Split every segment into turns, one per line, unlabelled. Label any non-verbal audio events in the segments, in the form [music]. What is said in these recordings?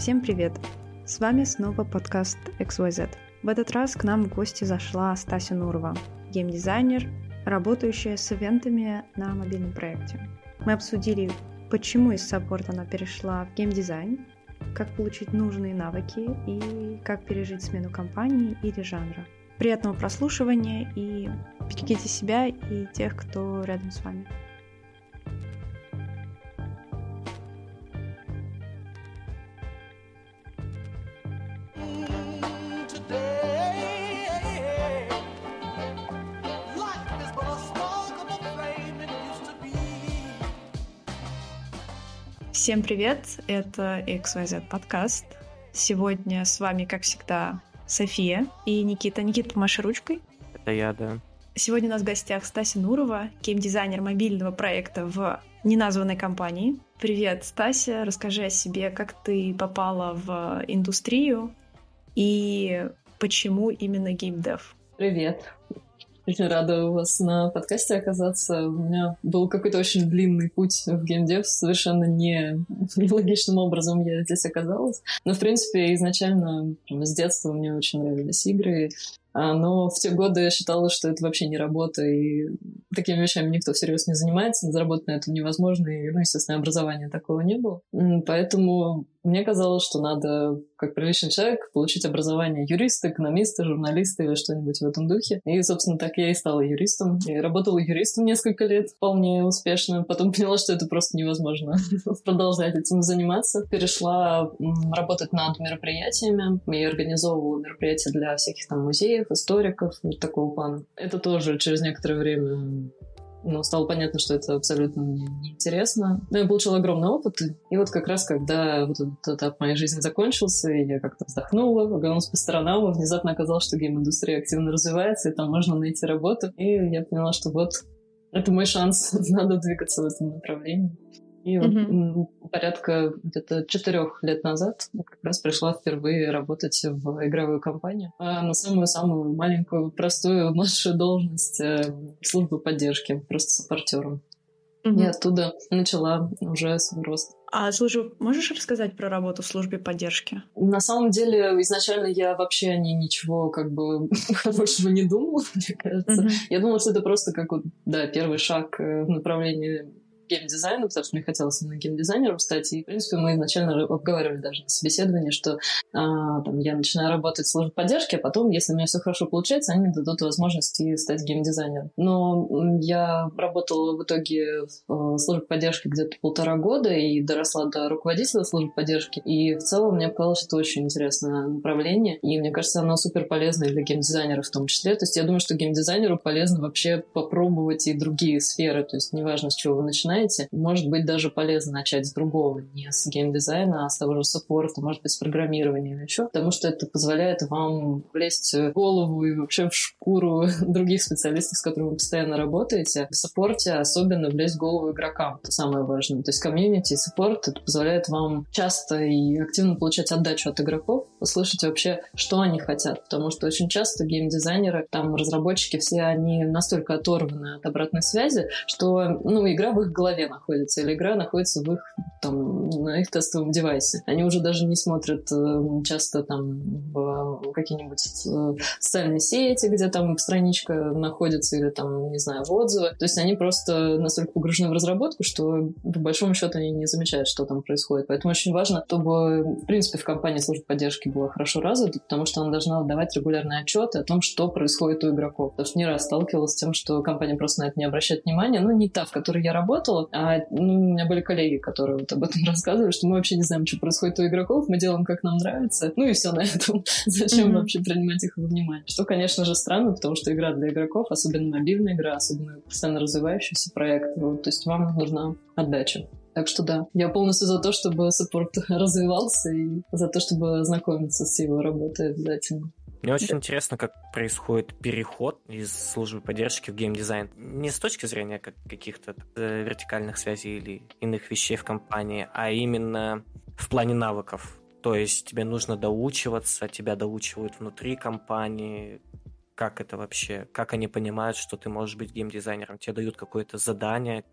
Всем привет! С вами снова подкаст XYZ. В этот раз к нам в гости зашла Стася Нурова, геймдизайнер, работающая с ивентами на мобильном проекте. Мы обсудили, почему из саппорта она перешла в геймдизайн, как получить нужные навыки и как пережить смену компании или жанра. Приятного прослушивания и берегите себя и тех, кто рядом с вами. Всем привет, это XYZ подкаст. Сегодня с вами, как всегда, София и Никита. Никита, помаши ручкой.
Это я, да.
Сегодня у нас в гостях Стася Нурова, геймдизайнер мобильного проекта в неназванной компании. Привет, Стася, расскажи о себе, как ты попала в индустрию и почему именно геймдев?
Привет. Очень рада у вас на подкасте оказаться. У меня был какой-то очень длинный путь в геймдев. Совершенно не [laughs] нелогичным образом я здесь оказалась. Но, в принципе, изначально с детства мне очень нравились игры. А, но в те годы я считала, что это вообще не работа, и такими вещами никто всерьез не занимается, заработать на этом невозможно, и, ну, естественно, образования такого не было. Поэтому мне казалось, что надо, как приличный человек, получить образование юриста, экономиста, журналиста или что-нибудь в этом духе. И, собственно, так я и стала юристом. И работала юристом несколько лет вполне успешно. Потом [laughs] поняла, что это просто невозможно [laughs] продолжать этим заниматься. Перешла работать над мероприятиями. Я организовывала мероприятия для всяких там музеев, историков, вот такого плана. Это тоже через некоторое время ну, стало понятно, что это абсолютно мне неинтересно. Но я получила огромный опыт, и вот как раз, когда вот этот этап моей жизни закончился, и я как-то вздохнула, оглянулась по сторонам, и внезапно оказалось, что гейм-индустрия активно развивается, и там можно найти работу. И я поняла, что вот это мой шанс, [laughs] надо двигаться в этом направлении. И mm-hmm. порядка где-то четырех лет назад как раз пришла впервые работать в игровую компанию а на самую-самую маленькую, простую, младшую должность э, службы поддержки, просто саппортером. Mm-hmm. И оттуда начала уже свой рост.
А службу можешь рассказать про работу в службе поддержки?
На самом деле, изначально я вообще о ней ничего как бы [laughs] хорошего не думала, мне кажется. Mm-hmm. Я думала, что это просто как вот, да, первый шаг э, в направлении геймдизайну, потому что мне хотелось именно геймдизайнером стать. И, в принципе, мы изначально обговаривали даже на собеседовании, что а, там, я начинаю работать в службе поддержки, а потом, если у меня все хорошо получается, они дадут возможности стать геймдизайнером. Но я работала в итоге в службе поддержки где-то полтора года и доросла до руководителя службы поддержки. И в целом мне показалось, что это очень интересное направление. И мне кажется, оно супер полезное для геймдизайнеров в том числе. То есть я думаю, что геймдизайнеру полезно вообще попробовать и другие сферы. То есть неважно, с чего вы начинаете, знаете, может быть даже полезно начать с другого, не с геймдизайна, а с того же саппорта, может быть, с программирования или еще, потому что это позволяет вам влезть в голову и вообще в шкуру [laughs] других специалистов, с которыми вы постоянно работаете. В саппорте особенно влезть в голову игрокам, это самое важное. То есть комьюнити и саппорт это позволяет вам часто и активно получать отдачу от игроков, услышать вообще, что они хотят, потому что очень часто геймдизайнеры, там разработчики, все они настолько оторваны от обратной связи, что ну, игра в их голове голове находится, или игра находится в их, там, на их тестовом девайсе. Они уже даже не смотрят э, часто там в какие-нибудь э, социальные сети, где там страничка находится, или там, не знаю, в отзывы. То есть они просто настолько погружены в разработку, что по большому счету они не замечают, что там происходит. Поэтому очень важно, чтобы, в принципе, в компании служба поддержки была хорошо развита, потому что она должна давать регулярные отчеты о том, что происходит у игроков. Потому что не раз сталкивалась с тем, что компания просто на это не обращает внимания. Ну, не та, в которой я работала, делал. А ну, у меня были коллеги, которые вот об этом [laughs] рассказывали, что мы вообще не знаем, что происходит у игроков, мы делаем, как нам нравится. Ну и все на этом. [laughs] Зачем mm-hmm. вообще принимать их во внимание? Что, конечно же, странно, потому что игра для игроков, особенно мобильная игра, особенно постоянно развивающийся проект, вот, то есть вам нужна отдача. Так что да, я полностью за то, чтобы саппорт [laughs] развивался и за то, чтобы знакомиться с его работой обязательно.
Мне очень интересно, как происходит переход из службы поддержки в геймдизайн. Не с точки зрения как каких-то э, вертикальных связей или иных вещей в компании, а именно в плане навыков. То есть тебе нужно доучиваться, тебя доучивают внутри компании, как это вообще, как они понимают, что ты можешь быть геймдизайнером, тебе дают какое-то задание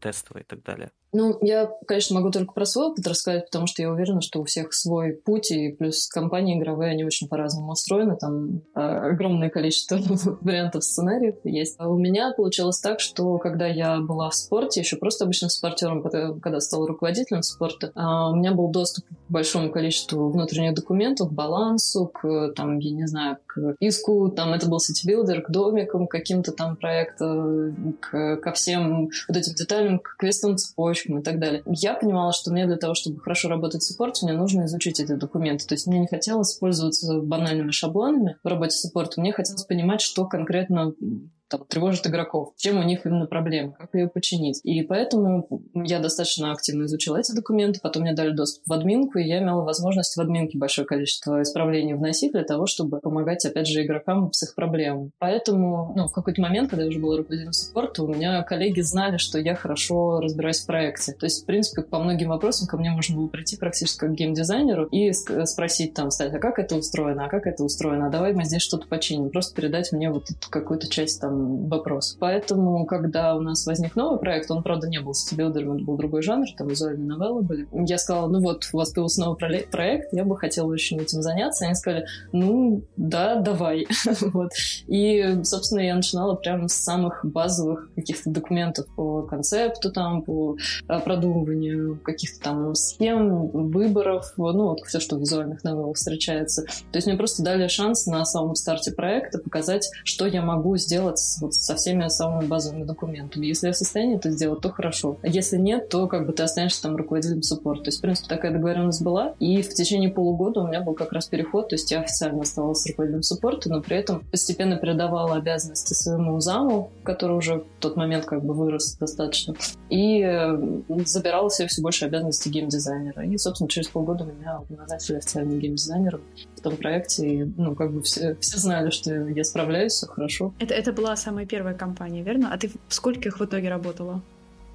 тестовое и так далее.
Ну, я, конечно, могу только про свой опыт рассказать, потому что я уверена, что у всех свой путь, и плюс компании игровые, они очень по-разному устроены, там э, огромное количество [laughs] вариантов сценариев есть. А у меня получилось так, что когда я была в спорте, еще просто обычным спортером, когда, стала руководителем спорта, э, у меня был доступ к большому количеству внутренних документов, к балансу, к, там, я не знаю, к иску, там это был сетибилдер, к домикам каким-то там проектам, к, ко всем вот этим деталям, к квестовым цепочкам, разработчиком и так далее. Я понимала, что мне для того, чтобы хорошо работать в саппорте, мне нужно изучить эти документы. То есть мне не хотелось пользоваться банальными шаблонами в работе саппорта, мне хотелось понимать, что конкретно там, тревожит игроков, чем у них именно проблема, как ее починить. И поэтому я достаточно активно изучила эти документы, потом мне дали доступ в админку, и я имела возможность в админке большое количество исправлений вносить для того, чтобы помогать, опять же, игрокам с их проблемами. Поэтому, ну, в какой-то момент, когда я уже была руководителем саппорта, у меня коллеги знали, что я хорошо разбираюсь в проекте. То есть, в принципе, по многим вопросам ко мне можно было прийти практически как геймдизайнеру и спросить там, кстати, а как это устроено, а как это устроено, а давай мы здесь что-то починим. Просто передать мне вот какую-то часть там вопрос. Поэтому, когда у нас возник новый проект, он, правда, не был сетибилдером, это был другой жанр, там визуальные новеллы были. Я сказала, ну вот, у вас появился новый проект, я бы хотела очень этим заняться. Они сказали, ну, да, давай. [laughs] вот. И, собственно, я начинала прямо с самых базовых каких-то документов по концепту, там, по а, продумыванию каких-то там схем, выборов, ну, вот все, что в визуальных новеллах встречается. То есть мне просто дали шанс на самом старте проекта показать, что я могу сделать вот со всеми самыми базовыми документами. Если я в состоянии это сделать, то хорошо. Если нет, то как бы ты останешься там руководителем суппорта. То есть, в принципе, такая договоренность была. И в течение полугода у меня был как раз переход. То есть я официально оставалась руководителем суппорта, но при этом постепенно передавала обязанности своему заму, который уже в тот момент как бы вырос достаточно. И э, забирала себе все больше обязанностей геймдизайнера. И, собственно, через полгода меня назначили официальным геймдизайнером в том проекте. И, ну, как бы все, все знали, что я справляюсь, все хорошо.
Это, это была самая первая компания, верно? А ты в скольких в итоге работала?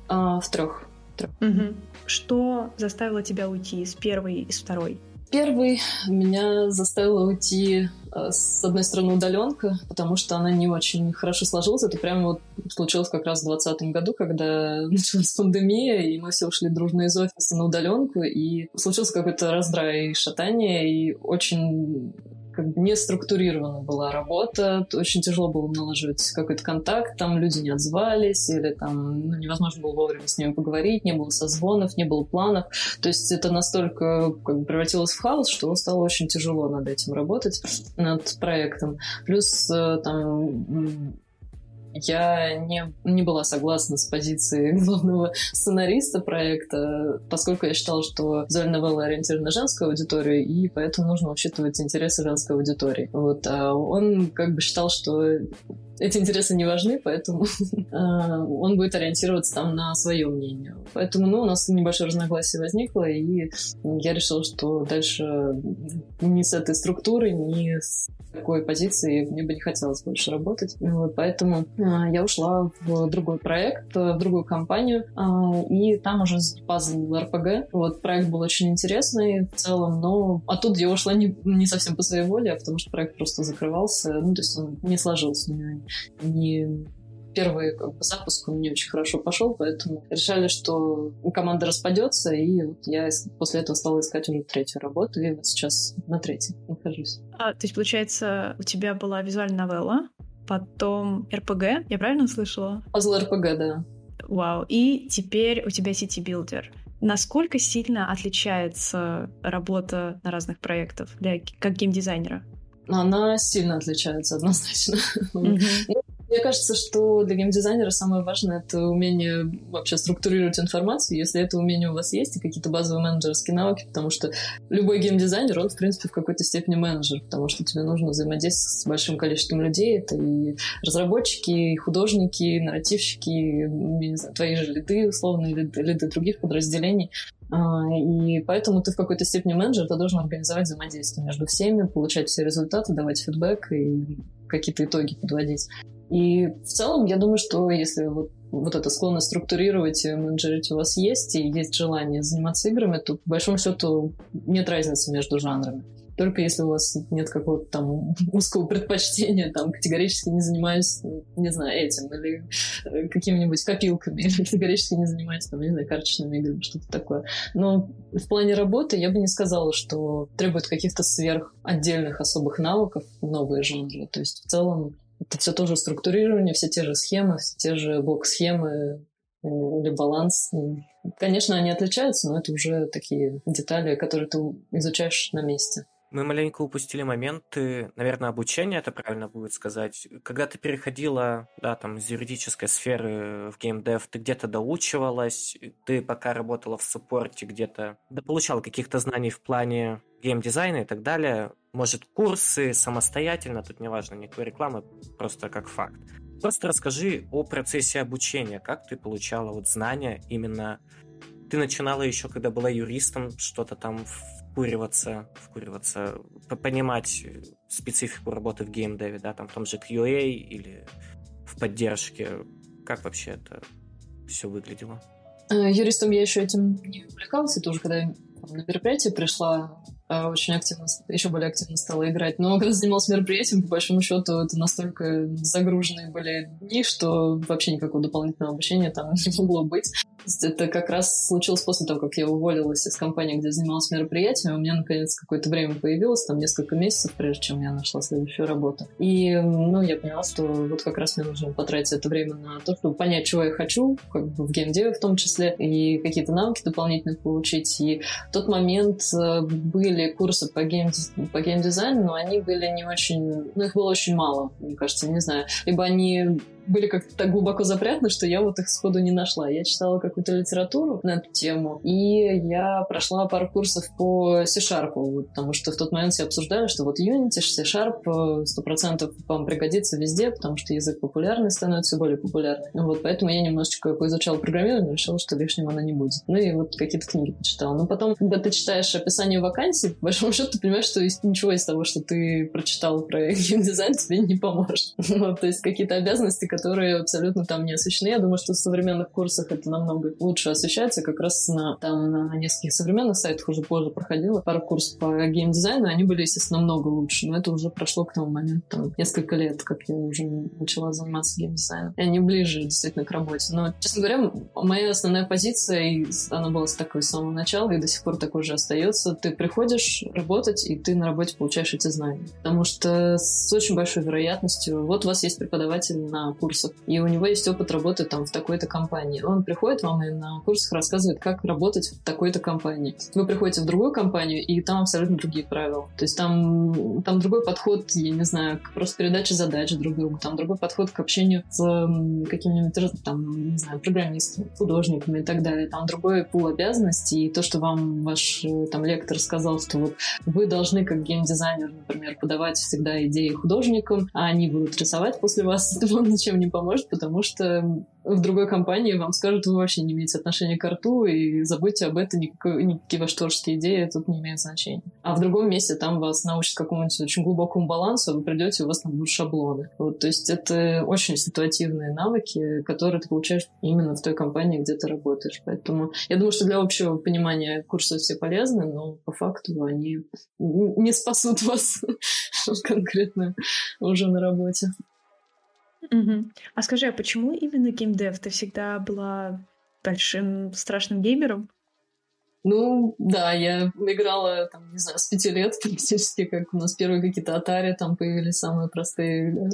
А, в трех. трех.
Угу. Что заставило тебя уйти из первой и из второй?
Первый меня заставило уйти с одной стороны удаленка, потому что она не очень хорошо сложилась. Это прямо вот случилось как раз в 2020 году, когда [laughs] началась пандемия, и мы все ушли дружно из офиса на удаленку, и случился какой-то раздрай и шатание, и очень как бы не структурирована была работа, очень тяжело было наложить какой-то контакт, там люди не отзывались, или там ну, невозможно было вовремя с ними поговорить, не было созвонов, не было планов. То есть это настолько как бы, превратилось в хаос, что стало очень тяжело над этим работать, над проектом. Плюс э, там я не, не была согласна с позицией [laughs] главного сценариста проекта, поскольку я считала, что визуальная новелла ориентирована на женскую аудиторию, и поэтому нужно учитывать интересы женской аудитории. Вот, а он как бы считал, что эти интересы не важны, поэтому а, [laughs] он будет ориентироваться там на свое мнение. Поэтому, ну, у нас небольшое разногласие возникло, и я решила, что дальше ни с этой структурой, ни с такой позиции мне бы не хотелось больше работать. Вот, поэтому а, я ушла в другой проект, в другую компанию, а, и там уже пазл РПГ. Вот, проект был очень интересный в целом, но оттуда я ушла не, не совсем по своей воле, а потому что проект просто закрывался, ну, то есть он не сложился у меня не первый как бы, запуск он не очень хорошо пошел, поэтому решали, что команда распадется, и вот я после этого стала искать уже третью работу, и вот сейчас на третьей нахожусь.
А, то есть, получается, у тебя была визуальная новелла, потом РПГ, я правильно услышала?
Пазл РПГ, да.
Вау, и теперь у тебя city builder. Насколько сильно отличается работа на разных проектах для как геймдизайнера?
Она сильно отличается однозначно. [laughs] Mm-hmm. Мне кажется, что для геймдизайнера самое важное — это умение вообще структурировать информацию, если это умение у вас есть, и какие-то базовые менеджерские навыки, потому что любой геймдизайнер, он, в принципе, в какой-то степени менеджер, потому что тебе нужно взаимодействовать с большим количеством людей. Это и разработчики, и художники, и нарративщики, и, знаю, твои же лиды, условно, или лиды других подразделений. А, и поэтому ты в какой-то степени менеджер, ты должен организовать взаимодействие между всеми, получать все результаты, давать фидбэк и какие-то итоги подводить. И в целом, я думаю, что если вот, вот эта склонность структурировать и менеджерить у вас есть, и есть желание заниматься играми, то по большому счету нет разницы между жанрами. только если у вас нет какого-то там [laughs] узкого предпочтения, там, категорически не занимаюсь, не знаю, этим, или э, какими-нибудь копилками, или [laughs] категорически не занимаюсь, там, не знаю, карточными играми, что-то такое. Но в плане работы я бы не сказала, что требует каких-то сверх отдельных особых навыков новые жанры. То есть в целом это все тоже структурирование, все те же схемы, все те же блок-схемы или баланс. Конечно, они отличаются, но это уже такие детали, которые ты изучаешь на месте.
Мы маленько упустили моменты, наверное, обучения, это правильно будет сказать. Когда ты переходила, да, там, из юридической сферы в геймдев, ты где-то доучивалась, ты пока работала в суппорте где-то, да, получала каких-то знаний в плане геймдизайна и так далее. Может, курсы самостоятельно, тут не важно никакой рекламы, просто как факт. Просто расскажи о процессе обучения, как ты получала вот знания именно... Ты начинала еще, когда была юристом, что-то там вкуриваться, вкуриваться, понимать специфику работы в геймдеве, да, там в том же QA или в поддержке. Как вообще это все выглядело?
Э, юристом я еще этим не увлекалась, это уже когда на мероприятие пришла, очень активно, еще более активно стала играть. Но когда занималась мероприятием, по большому счету, это настолько загруженные были дни, что вообще никакого дополнительного обучения там [laughs] не могло быть. Это как раз случилось после того, как я уволилась из компании, где занималась мероприятиями. У меня, наконец, какое-то время появилось, там несколько месяцев, прежде чем я нашла следующую работу. И, ну, я поняла, что вот как раз мне нужно потратить это время на то, чтобы понять, чего я хочу, как бы в геймдеве в том числе, и какие-то навыки дополнительные получить. И в тот момент э, были курсы по, гейм, по геймдизайну, но они были не очень... Ну, их было очень мало, мне кажется, не знаю. Либо они были как-то так глубоко запрятаны, что я вот их сходу не нашла. Я читала какую-то литературу на эту тему, и я прошла пару курсов по C-Sharp, потому что в тот момент все обсуждали, что вот Unity, C-Sharp 100% вам пригодится везде, потому что язык популярный становится все более популярный. Вот поэтому я немножечко поизучала программирование, решила, что лишним оно не будет. Ну и вот какие-то книги почитала. Но потом, когда ты читаешь описание вакансий, по большому счету ты понимаешь, что ничего из того, что ты прочитал про [laughs] геймдизайн, тебе не поможет. [laughs] Ну, то есть какие-то обязанности, которые абсолютно там не освещены. Я думаю, что в современных курсах это намного лучше освещается. Как раз на, там, на нескольких современных сайтах уже позже проходила пару курсов по геймдизайну. Они были, естественно, намного лучше. Но это уже прошло к тому моменту, там, несколько лет, как я уже начала заниматься геймдизайном. И они ближе действительно к работе. Но, честно говоря, моя основная позиция, и она была такой с самого начала, и до сих пор такой же остается. Ты приходишь работать, и ты на работе получаешь эти знания. Потому что с очень большой вероятностью, вот у вас есть преподаватель на курсах, и у него есть опыт работы там в такой-то компании. Он приходит вам и на курсах рассказывает, как работать в такой-то компании. Вы приходите в другую компанию, и там абсолютно другие правила. То есть там, там другой подход, я не знаю, к просто передаче задач друг другу, там другой подход к общению с какими-нибудь там, не знаю, программистами, художниками и так далее. Там другой пул обязанностей, и то, что вам ваш там лектор сказал, что вот вы должны как геймдизайнер, например, подавать всегда идеи художникам, а они будут рисовать после вас, это [laughs] вам ничем не поможет, потому что в другой компании вам скажут, вы вообще не имеете отношения к рту, и забудьте об этом, никакой, никакие ваши творческие идеи тут не имеют значения. А в другом месте там вас научат какому-нибудь очень глубокому балансу, а вы придете, у вас там будут шаблоны. Вот, то есть это очень ситуативные навыки, которые ты получаешь именно в той компании, где ты работаешь. Поэтому я думаю, что для общего понимания курсы все полезны, но по факту они не спасут вас [laughs] конкретно уже на работе.
Угу. А скажи, а почему именно геймдев? Ты всегда была большим страшным геймером?
Ну, да, я играла, там, не знаю, с пяти лет [laughs] практически, как у нас первые какие-то Atari, там появились самые простые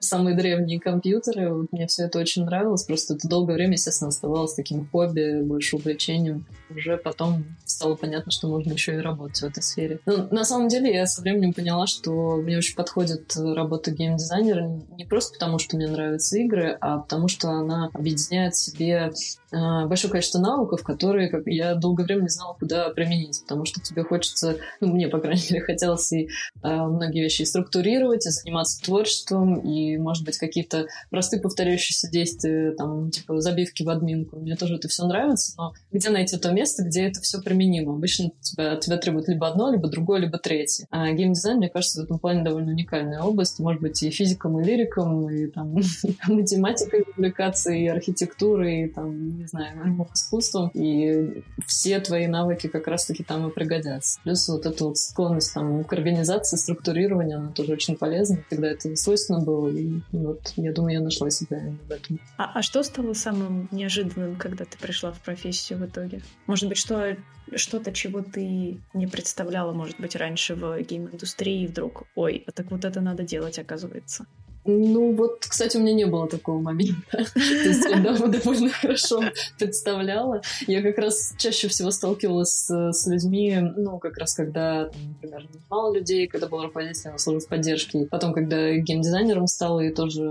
самые древние компьютеры. Вот мне все это очень нравилось. Просто это долгое время, естественно, оставалось таким хобби, больше увлечением. Уже потом стало понятно, что можно еще и работать в этой сфере. Но на самом деле я со временем поняла, что мне очень подходит работа геймдизайнера не просто потому, что мне нравятся игры, а потому что она объединяет в себе а, большое количество навыков, которые как, я долгое время не знала, куда применить, потому что тебе хочется, ну, мне, по крайней мере, хотелось и а, многие вещи и структурировать, и заниматься творчеством, и, может быть, какие-то простые повторяющиеся действия, там, типа забивки в админку. Мне тоже это все нравится, но где найти то место, где это все применимо? Обычно тебя, тебя требует либо одно, либо другое, либо третье. А геймдизайн, мне кажется, в этом плане довольно уникальная область. Может быть, и физиком, и лириком, и там [laughs] математикой увлекаться, и архитектурой, и там, не знаю, искусством. И все твои навыки как раз-таки там и пригодятся. Плюс вот эта вот склонность там к организации, структурированию, она тоже очень полезна. Тогда это свойственно было, и вот я думаю, я нашла себя в этом.
А, а что стало самым неожиданным, когда ты пришла в профессию в итоге? Может быть, что что-то, чего ты не представляла, может быть, раньше в гейм-индустрии, вдруг, ой, а так вот это надо делать, оказывается.
Ну, вот, кстати, у меня не было такого момента. [laughs] То есть я довольно хорошо представляла. Я как раз чаще всего сталкивалась с, людьми, ну, как раз когда, например, мало людей, когда был руководителем службы поддержки. Потом, когда геймдизайнером стала, и тоже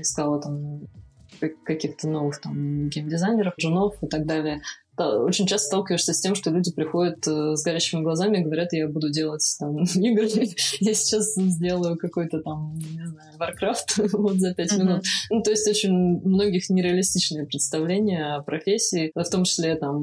искала там каких-то новых там геймдизайнеров, джунов и так далее очень часто сталкиваешься с тем, что люди приходят э, с горящими глазами и говорят, я буду делать там [laughs] игры, я сейчас сделаю какой-то там, не знаю, Warcraft [laughs] вот за пять минут. Ну, то есть очень многих нереалистичные представления о профессии, в том числе там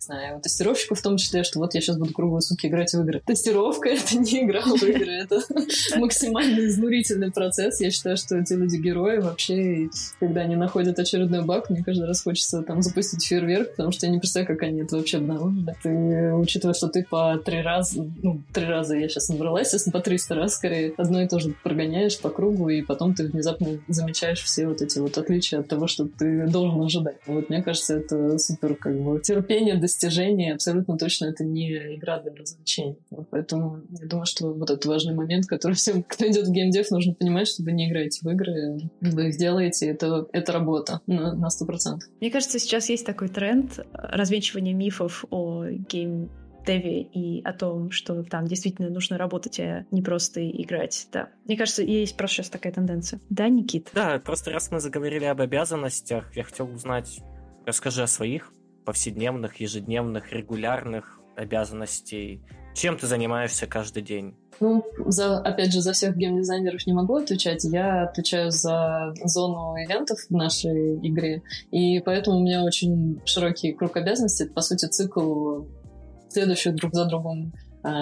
знаю, тестировщиков в том числе, что вот я сейчас буду круглые сутки играть в игры. Тестировка — это не игра в игры, это [laughs] максимально изнурительный процесс. Я считаю, что эти люди герои вообще, и когда они находят очередной баг, мне каждый раз хочется там запустить фейерверк, потому что я не представляю, как они это вообще обнаружили. Ты, учитывая, что ты по три раза, ну, три раза я сейчас набрала, естественно, по 300 раз скорее, одно и то же прогоняешь по кругу, и потом ты внезапно замечаешь все вот эти вот отличия от того, что ты должен ожидать. Вот мне кажется, это супер как бы терпение, достижение достижение, абсолютно точно это не игра для развлечения. Поэтому я думаю, что вот этот важный момент, который всем, кто идет в геймдев, нужно понимать, что вы не играете в игры, вы их делаете, это, это работа на сто процентов.
Мне кажется, сейчас есть такой тренд развенчивания мифов о гейм Деве и о том, что там действительно нужно работать, а не просто играть. Да. Мне кажется, есть просто сейчас такая тенденция. Да, Никит?
Да, просто раз мы заговорили об обязанностях, я хотел узнать, расскажи о своих повседневных, ежедневных, регулярных обязанностей? Чем ты занимаешься каждый день?
Ну, за, опять же, за всех геймдизайнеров не могу отвечать. Я отвечаю за зону ивентов в нашей игре, и поэтому у меня очень широкий круг обязанностей. По сути, цикл следующих друг за другом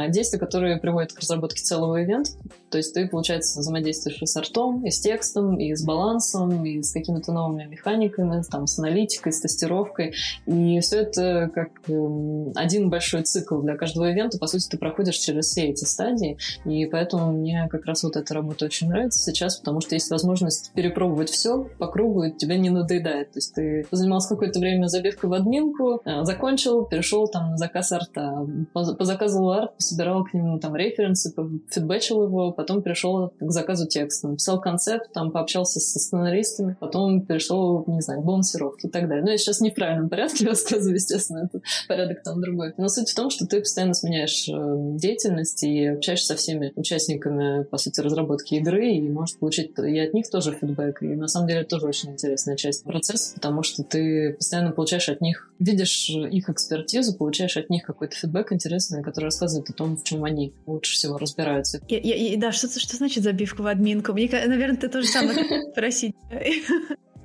действия, которые приводят к разработке целого ивента. То есть ты, получается, взаимодействуешь и с артом, и с текстом, и с балансом, и с какими-то новыми механиками, там, с аналитикой, с тестировкой. И все это как эм, один большой цикл для каждого ивента. По сути, ты проходишь через все эти стадии. И поэтому мне как раз вот эта работа очень нравится сейчас, потому что есть возможность перепробовать все по кругу, и тебе не надоедает. То есть ты занимался какое-то время забивкой в админку, э, закончил, перешел там на заказ арта, позаказывал арт, собирал к нему там референсы, фидбэчил его, потом перешел к заказу текста, написал концепт, там пообщался со сценаристами, потом перешел, не знаю, к балансировке и так далее. Но я сейчас не в правильном порядке [laughs] рассказываю, естественно, это порядок там другой. Но суть в том, что ты постоянно сменяешь э, деятельность и общаешься со всеми участниками, по сути, разработки игры, и можешь получить и от них тоже фидбэк. И на самом деле это тоже очень интересная часть процесса, потому что ты постоянно получаешь от них, видишь их экспертизу, получаешь от них какой-то фидбэк интересный, который рассказывает о том, в чем они лучше всего разбираются.
Я, я, да, что, что значит забивка в админку? Мне, наверное, ты тоже самое [laughs] просить.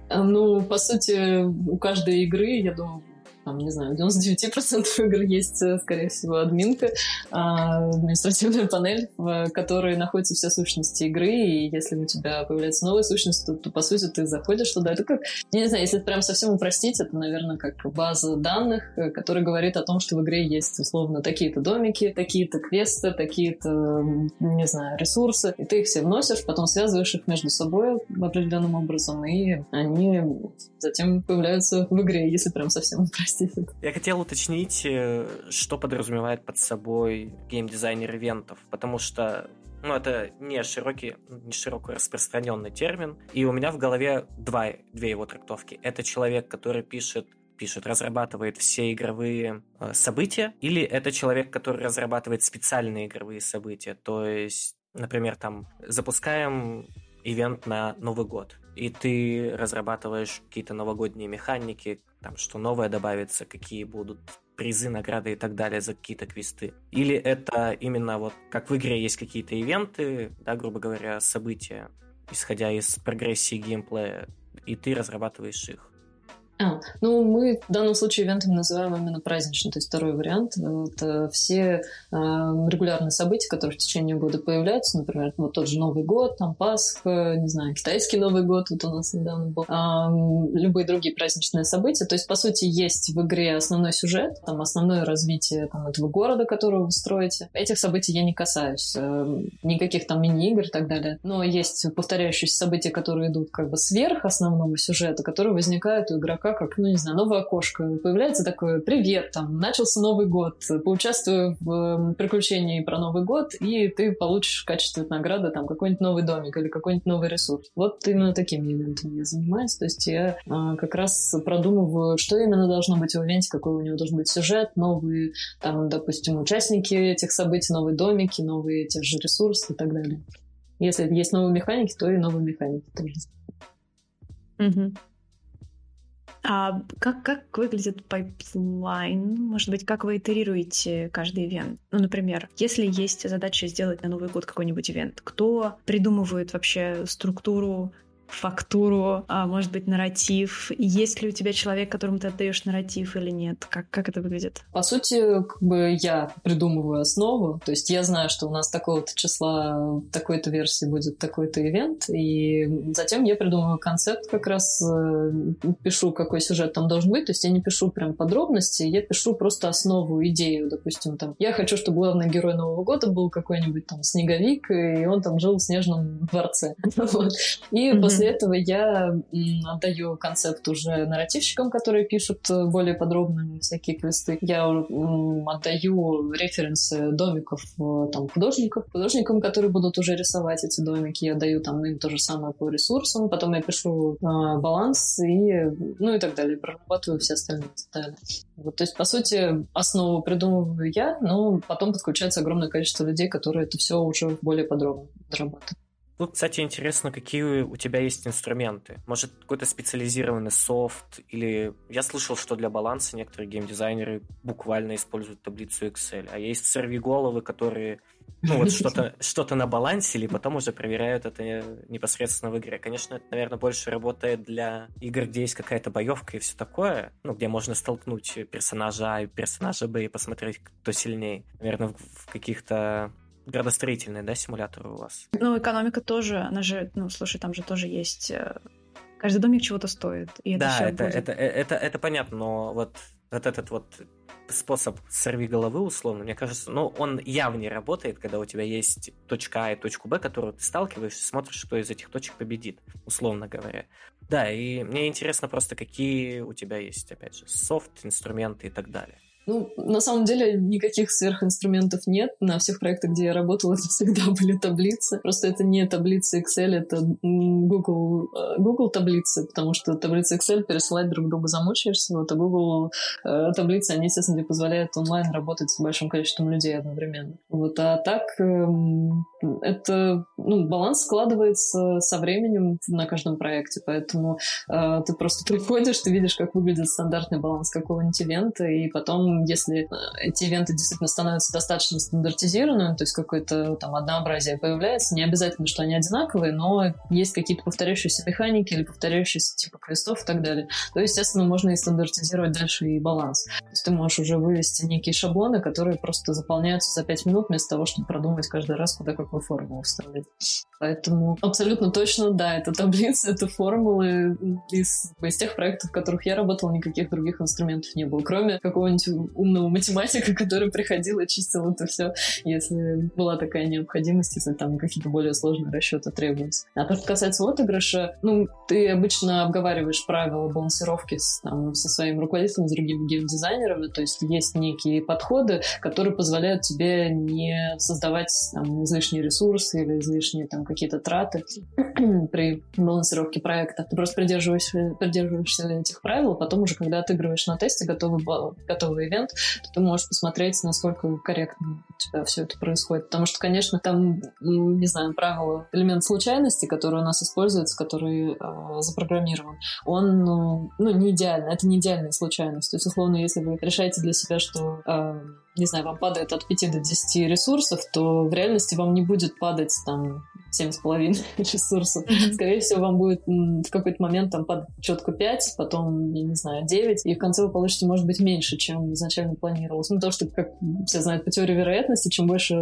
Ну, по сути, у каждой игры, я думаю, там, не знаю, 99% [laughs] игр есть, э, скорее всего, админка, а, административная [laughs] панель, в которой находятся все сущности игры, и если у тебя появляется новая сущность, то, то по сути, ты заходишь туда. Это как, не знаю, если прям совсем упростить, это, наверное, как база данных, э, которая говорит о том, что в игре есть, условно, такие-то домики, такие-то квесты, такие-то, не знаю, ресурсы, и ты их все вносишь, потом связываешь их между собой определенным образом, и они затем появляются в игре, если прям совсем упростить простите.
Я хотел уточнить, э, что подразумевает под собой геймдизайнер ивентов, потому что ну, это не широкий, не широко распространенный термин. И у меня в голове два, две его трактовки. Это человек, который пишет пишет, разрабатывает все игровые э, события, или это человек, который разрабатывает специальные игровые события, то есть, например, там запускаем ивент на Новый год, и ты разрабатываешь какие-то новогодние механики, там, что новое добавится, какие будут призы, награды и так далее за какие-то квесты. Или это именно вот как в игре есть какие-то ивенты, да, грубо говоря, события, исходя из прогрессии геймплея, и ты разрабатываешь их.
А, ну, мы в данном случае ивентом называем именно праздничный, то есть второй вариант. Это все э, регулярные события, которые в течение года появляются, например, вот тот же Новый год, там Пасха, не знаю, китайский Новый год, вот у нас недавно был, э, любые другие праздничные события. То есть, по сути, есть в игре основной сюжет, там основное развитие там, этого города, который вы строите. Этих событий я не касаюсь, э, никаких там мини-игр и так далее. Но есть повторяющиеся события, которые идут как бы сверх основного сюжета, которые возникают у игрока как, ну, не знаю, новое окошко. Появляется такое «Привет, там, начался Новый год, поучаствуй в приключении про Новый год, и ты получишь в качестве награды там какой-нибудь новый домик или какой-нибудь новый ресурс». Вот именно таким ивентом я занимаюсь. То есть я а, как раз продумываю, что именно должно быть в ивенте, какой у него должен быть сюжет, новые, там, допустим, участники этих событий, новые домики, новые те же ресурсы и так далее. Если есть новые механики, то и новые механики тоже.
Угу. А как, как выглядит pipeline? Может быть, как вы итерируете каждый ивент? Ну, например, если есть задача сделать на Новый год какой-нибудь ивент, кто придумывает вообще структуру фактуру, а может быть, нарратив? Есть ли у тебя человек, которому ты отдаешь нарратив или нет? Как, как это выглядит?
По сути, как бы я придумываю основу, то есть я знаю, что у нас такого-то числа, такой-то версии будет такой-то ивент, и затем я придумываю концепт как раз, э, пишу, какой сюжет там должен быть, то есть я не пишу прям подробности, я пишу просто основу, идею, допустим, там, я хочу, чтобы главный герой Нового года был какой-нибудь там снеговик, и он там жил в снежном дворце. [laughs] И после После этого я отдаю концепт уже нарративщикам, которые пишут э, более подробные всякие квесты. Я отдаю референсы домиков э, там, художников, художникам, которые будут уже рисовать эти домики. Я даю там им то же самое по ресурсам. Потом я пишу э, баланс и, ну и так далее. Прорабатываю все остальные детали. Вот, то есть, по сути, основу придумываю я, но потом подключается огромное количество людей, которые это все уже более подробно дорабатывают.
Тут, кстати, интересно, какие у тебя есть инструменты. Может, какой-то специализированный софт, или я слышал, что для баланса некоторые геймдизайнеры буквально используют таблицу Excel, а есть сорвиголовы, которые ну, вот что-то [laughs] что на балансе, или потом уже проверяют это непосредственно в игре. Конечно, это, наверное, больше работает для игр, где есть какая-то боевка и все такое, ну, где можно столкнуть персонажа А и персонажа Б и посмотреть, кто сильнее. Наверное, в каких-то градостроительный, да, симулятор у вас?
Ну, экономика тоже, она же, ну, слушай, там же тоже есть... Э, каждый домик чего-то стоит. И
да, это, это, это, это, это понятно, но вот, вот этот вот способ сорви головы, условно, мне кажется, ну, он явнее работает, когда у тебя есть точка А и точка Б, которую ты сталкиваешься, смотришь, кто из этих точек победит, условно говоря. Да, и мне интересно просто, какие у тебя есть, опять же, софт, инструменты и так далее.
Ну, на самом деле, никаких сверхинструментов нет. На всех проектах, где я работала, [laughs] это всегда были таблицы. Просто это не таблицы Excel, это Google, э, Google таблицы, потому что таблицы Excel пересылать друг другу замучаешься. Вот, а Google э, таблицы, они, естественно, тебе позволяют онлайн работать с большим количеством людей одновременно. Вот, а так, э, это, ну, баланс складывается со временем на каждом проекте, поэтому э, ты просто приходишь, ты видишь, как выглядит стандартный баланс какого-нибудь ивента, и потом если э, эти ивенты действительно становятся достаточно стандартизированными, то есть какое-то там однообразие появляется, не обязательно, что они одинаковые, но есть какие-то повторяющиеся механики или повторяющиеся типа квестов и так далее, то, естественно, можно и стандартизировать дальше и баланс. То есть ты можешь уже вывести некие шаблоны, которые просто заполняются за 5 минут вместо того, чтобы продумывать каждый раз, куда какую формулу вставлять. Поэтому абсолютно точно, да, это таблица, [laughs] это формулы. Из, из тех проектов, в которых я работала, никаких других инструментов не было, кроме какого-нибудь умного математика, [laughs] который приходил и чистил это все, если была такая необходимость, если там какие-то более сложные расчеты требуются. А то, что касается отыгрыша, ну, ты обычно обговариваешь правила балансировки с, там, со своим руководителем, с другими геймдизайнерами, то есть есть некие подходы, которые позволяют тебе не создавать там, излишние ресурсы или излишние там, какие-то траты [clears throat] при балансировке проекта. Ты просто придерживаешься, придерживаешься этих правил, потом уже, когда отыгрываешь на тесте готовый, готовый ивент, то ты можешь посмотреть, насколько корректно у тебя все это происходит. Потому что, конечно, там, не знаю, правило, элемент случайности, который у нас используется, который э, запрограммирован, он, ну, ну, не идеально. Это не идеальная случайность. То есть, условно, если вы решаете для себя, что э, не знаю, вам падает от 5 до 10 ресурсов, то в реальности вам не будет падать там семь с половиной [laughs] ресурсов. Скорее всего, вам будет в какой-то момент там падать четко 5, потом, я не знаю, 9, и в конце вы получите, может быть, меньше, чем изначально планировалось. Ну, потому что, как все знают по теории вероятности, чем больше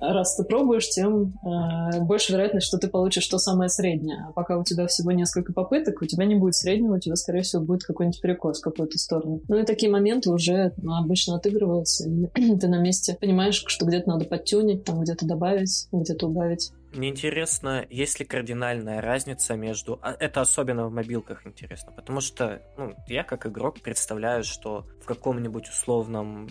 раз ты пробуешь, тем э, больше вероятность, что ты получишь то самое среднее. А пока у тебя всего несколько попыток, у тебя не будет среднего, у тебя, скорее всего, будет какой-нибудь перекос в какую-то сторону. Ну и такие моменты уже ну, обычно отыгрываются, и [clears throat] ты на месте понимаешь, что где-то надо подтюнить, там где-то добавить, где-то убавить.
Мне интересно, есть ли кардинальная разница между... А, это особенно в мобилках интересно, потому что ну, я как игрок представляю, что в каком-нибудь условном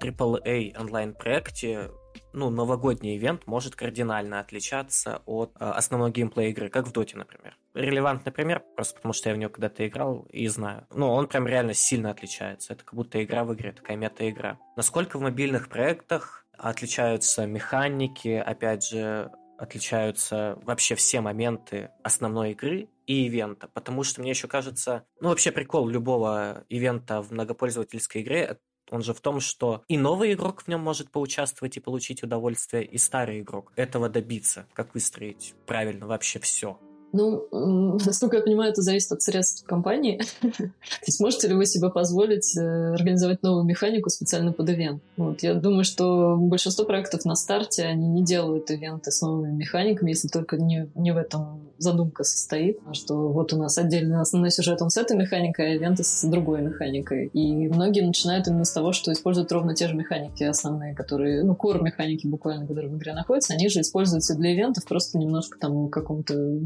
AAA онлайн-проекте ну, новогодний ивент может кардинально отличаться от э, основной геймплея игры, как в Доте, например. Релевантный пример, просто потому что я в него когда-то играл и знаю. Ну, он прям реально сильно отличается. Это как будто игра в игре, такая мета-игра. Насколько в мобильных проектах отличаются механики, опять же, отличаются вообще все моменты основной игры и ивента, потому что мне еще кажется, ну вообще прикол любого ивента в многопользовательской игре он же в том, что и новый игрок в нем может поучаствовать и получить удовольствие, и старый игрок этого добиться, как выстроить правильно вообще все.
Ну, [laughs] насколько я понимаю, это зависит от средств компании. [laughs] То есть можете ли вы себе позволить э, организовать новую механику специально под ивент? Вот. Я думаю, что большинство проектов на старте, они не делают ивенты с новыми механиками, если только не, не в этом задумка состоит, что вот у нас отдельный основной сюжет, он с этой механикой, а ивенты с другой механикой. И многие начинают именно с того, что используют ровно те же механики основные, которые, ну, core механики буквально, которые в игре находятся, они же используются для ивентов просто немножко там каком-то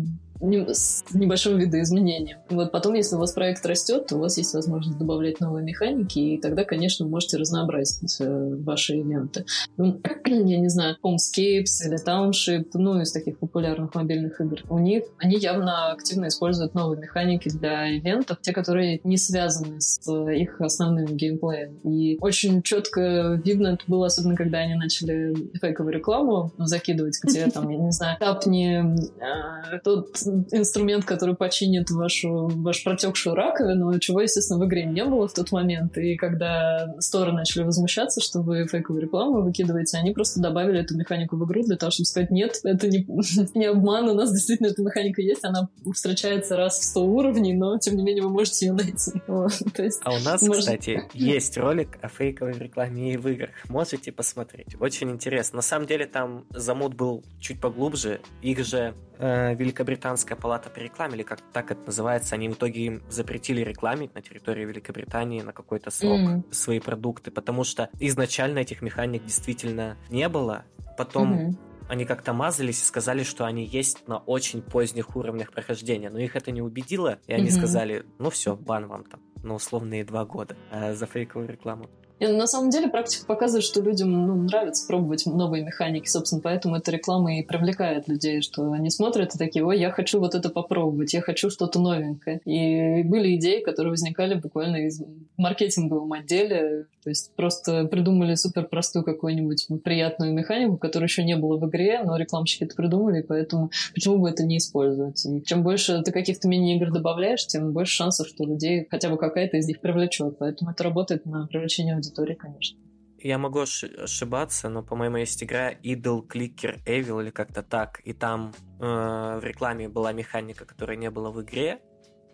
с небольшим видоизменением. Вот потом, если у вас проект растет, то у вас есть возможность добавлять новые механики, и тогда, конечно, можете разнообразить э, ваши ивенты. Ну, [clears throat] я не знаю, Homescapes или Township, ну, из таких популярных мобильных игр. У них они явно активно используют новые механики для ивентов, те, которые не связаны с э, их основным геймплеем. И очень четко видно это было, особенно когда они начали фейковую рекламу закидывать, где там, я не знаю, тапни э, тот инструмент, который починит вашу, вашу протекшую раковину, чего, естественно, в игре не было в тот момент. И когда сторы начали возмущаться, что вы фейковую рекламу выкидываете, они просто добавили эту механику в игру для того, чтобы сказать, нет, это не, [laughs] не обман, у нас действительно эта механика есть, она встречается раз в 100 уровней, но, тем не менее, вы можете ее найти. [laughs] Вот,
есть, а у нас, может... кстати, есть ролик о фейковой рекламе и в играх. Можете посмотреть. Очень интересно. На самом деле, там замут был чуть поглубже. Их же э, Великобританская палата по рекламе, или как так это называется, они в итоге им запретили рекламить на территории Великобритании на какой-то срок mm-hmm. свои продукты, потому что изначально этих механик действительно не было. Потом mm-hmm. они как-то мазались и сказали, что они есть на очень поздних уровнях прохождения, но их это не убедило, и они mm-hmm. сказали, ну все, бан вам там на условные два года э, за фейковую рекламу.
И на самом деле практика показывает, что людям ну, нравится пробовать новые механики. Собственно, поэтому эта реклама и привлекает людей, что они смотрят и такие, ой, я хочу вот это попробовать, я хочу что-то новенькое. И были идеи, которые возникали буквально из маркетинговом отделе. То есть просто придумали супер простую какую-нибудь приятную механику, которую еще не было в игре, но рекламщики это придумали, поэтому почему бы это не использовать? И чем больше ты каких-то мини-игр добавляешь, тем больше шансов, что людей хотя бы какая-то из них привлечет. Поэтому это работает на привлечение аудитории, конечно.
Я могу ошибаться, но, по-моему, есть игра Idle Clicker Evil или как-то так, и там э, в рекламе была механика, которая не была в игре,